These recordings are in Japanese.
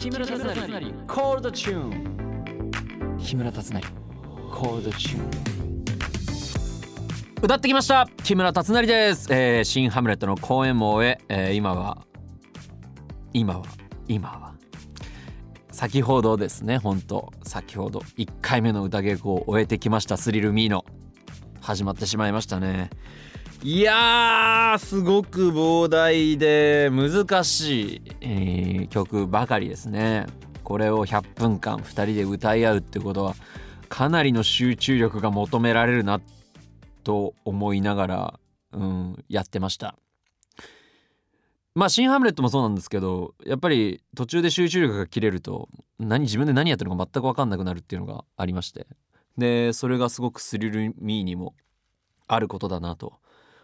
木村達成。コールドチューン木村達成。コールドチューン歌ってきました。木村達成です、えー、新ハムレットの公演も終ええー今は今は今は。先ほどですね本当先ほど1回目の歌稽古を終えてきましたスリルミーノ始まってしまいましたねいやーすごく膨大で難しい、えー曲ばかりですね。これを100分間2人で歌い合うってことはかなりの集中力が求められるなと思いながら、うん、やってました。まあ新ハムレットもそうなんですけどやっぱり途中で集中力が切れると何自分で何やってるのか全く分かんなくなるっていうのがありまして。でそれがすごくスリルミーにもあることだなと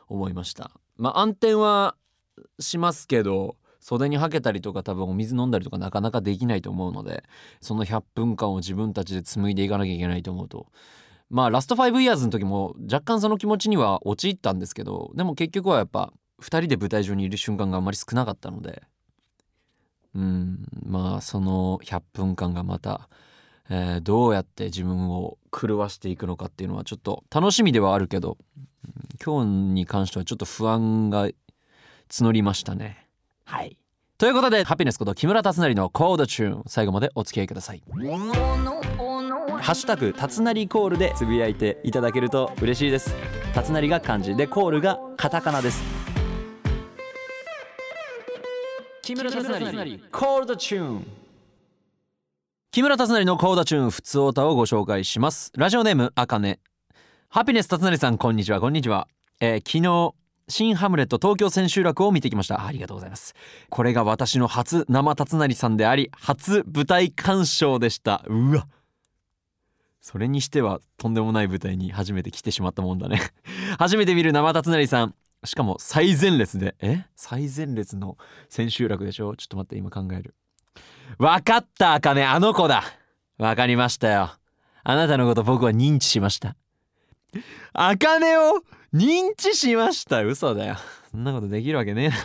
思いました。まあ暗転はしますけど袖にはけたりとか多分お水飲んだりとかなかなかできないと思うのでその100分間を自分たちで紡いでいかなきゃいけないと思うと。まあラスト5 years の時も若干その気持ちには陥ったんですけどでも結局はやっぱ2人で舞台上にいる瞬間があんまり少なかったので。うんまあその100分間がまた、えーどうやって自分を狂わしていくのかっていうのはちょっと楽しみではあるけど今日に関してはちょっと不安が募りましたね。はい。ということでハピネスこと木村達成のコードチューン最後までお付き合いください。ハッシュタグたつなりコードでつぶやいていただけると嬉しいです。たつなりが漢字でコードがカタカナです。木村達成コードチューン。木村達成のコードチューンふつおたをご紹介します。ラジオネームあかね。ハピネス達成さんこんにちはこんにちは、えー昨日新ハムレット東京千秋楽を見てきました。ありがとうございます。これが私の初生達成さんであり初舞台鑑賞でした。うわ。それにしてはとんでもない舞台に初めて来てしまったもんだね。初めて見る生達成さん。しかも最前列で。え？最前列の千秋楽でしょ？ちょっと待って今考える。わかったあかねあの子だ。わかりましたよ。あなたのこと僕は認知しました。あかねを認知しました嘘だよ。そんなことできるわけねえだろ。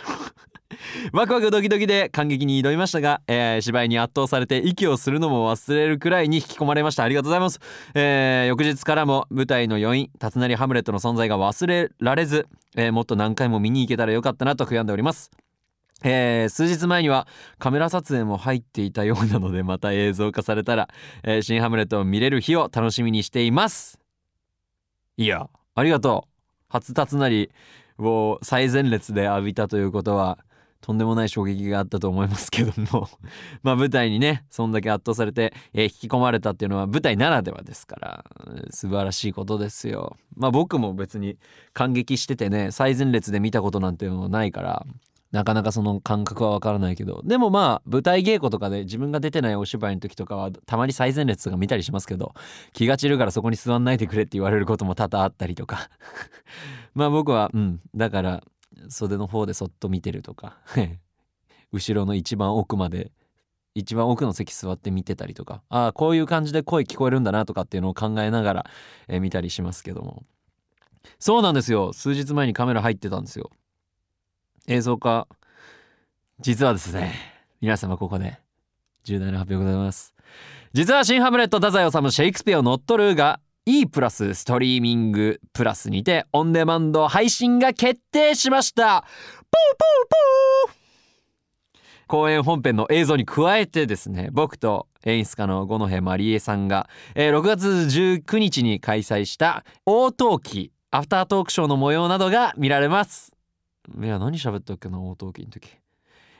ワクワクドキドキで感激に挑みましたが、えー芝居に圧倒されて息をするのも忘れるくらいに引き込まれました。ありがとうございます、えー翌日からも舞台の余韻達成ハムレットの存在が忘れられず、えーもっと何回も見に行けたらよかったなと悔やんでおります。えー数日前にはカメラ撮影も入っていたようなのでまた映像化されたら、えー新ハムレットを見れる日を楽しみにしています。いやありがとう。初竜なりを最前列で浴びたということはとんでもない衝撃があったと思いますけども。まあ舞台にねそんだけ圧倒されて、えー引き込まれたっていうのは舞台ならではですから素晴らしいことですよ。まあ僕も別に感激しててね最前列で見たことなんていうのはないからなかなかその感覚はわからないけど。でもまあ舞台稽古とかで自分が出てないお芝居の時とかはたまに最前列とか見たりしますけど気が散るからそこに座んないでくれって言われることも多々あったりとか。まあ僕はうん。だから袖の方でそっと見てるとか。後ろの一番奥まで一番奥の席座って見てたりとか。ああこういう感じで声聞こえるんだなとかっていうのを考えながら、え見たりしますけども。そうなんですよ。数日前にカメラ入ってたんですよ。映像化。実はですね皆様ここで重大な発表ございます。実は新ハムレット太宰治シェイクスピアを乗っ取るが E プラスストリーミングプラスにてオンデマンド配信が決定しました。ポーポーポー。公演本編の映像に加えてですね僕と演出家の五戸まりえさんが、えー6月19日に開催した大トーキアフタートークショーの模様などが見られます。いや何喋ったっけな大トーキの時。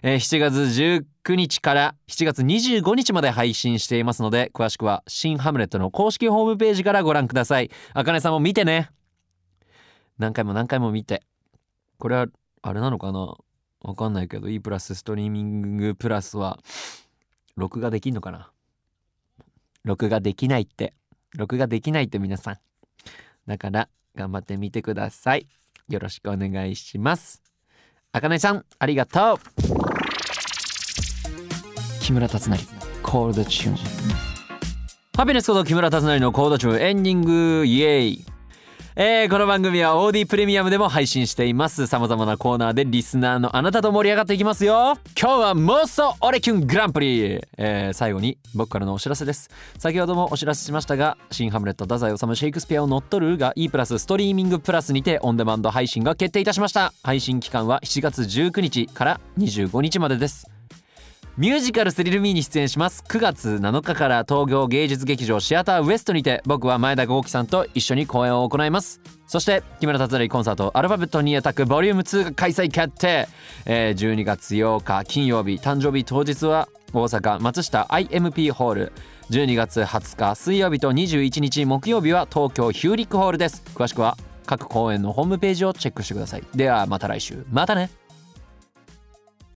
えー7月19日から7月25日まで配信していますので詳しくは新ハムレットの公式ホームページからご覧ください。あかねさんも見てね。何回も何回も見て。これはあれなのかな？わかんないけど E プラスストリーミングプラスは録画できんのかな？録画できないって。録画できないって皆さん。だから頑張ってみてください。よろしくお願いします。あかねさんありがとう。木村達成コールドチューン。ハピネスこと木村達成のコードチューンエンディングイエーイ。えーこの番組は OD プレミアムでも配信しています。様々なコーナーでリスナーのあなたと盛り上がっていきますよ。今日は妄想オレキュングランプリ、えー最後に僕からのお知らせです。先ほどもお知らせしましたが新ハムレット太宰治シェイクスピアを乗っ取るが E プラスストリーミングプラスにてオンデマンド配信が決定いたしました。配信期間は7月19日から25日までです。ミュージカルスリルミーに出演します。9月7日から東京芸術劇場シアターウエストにて僕は前田豪輝さんと一緒に公演を行います。そして木村達成コンサートアルファベットにアタックボリューム2が開催決定、えー12月8日金曜日誕生日当日は大阪松下 IMP ホール。12月20日水曜日と21日木曜日は東京ヒューリックホールです。詳しくは各公演のホームページをチェックしてください。ではまた来週。またね。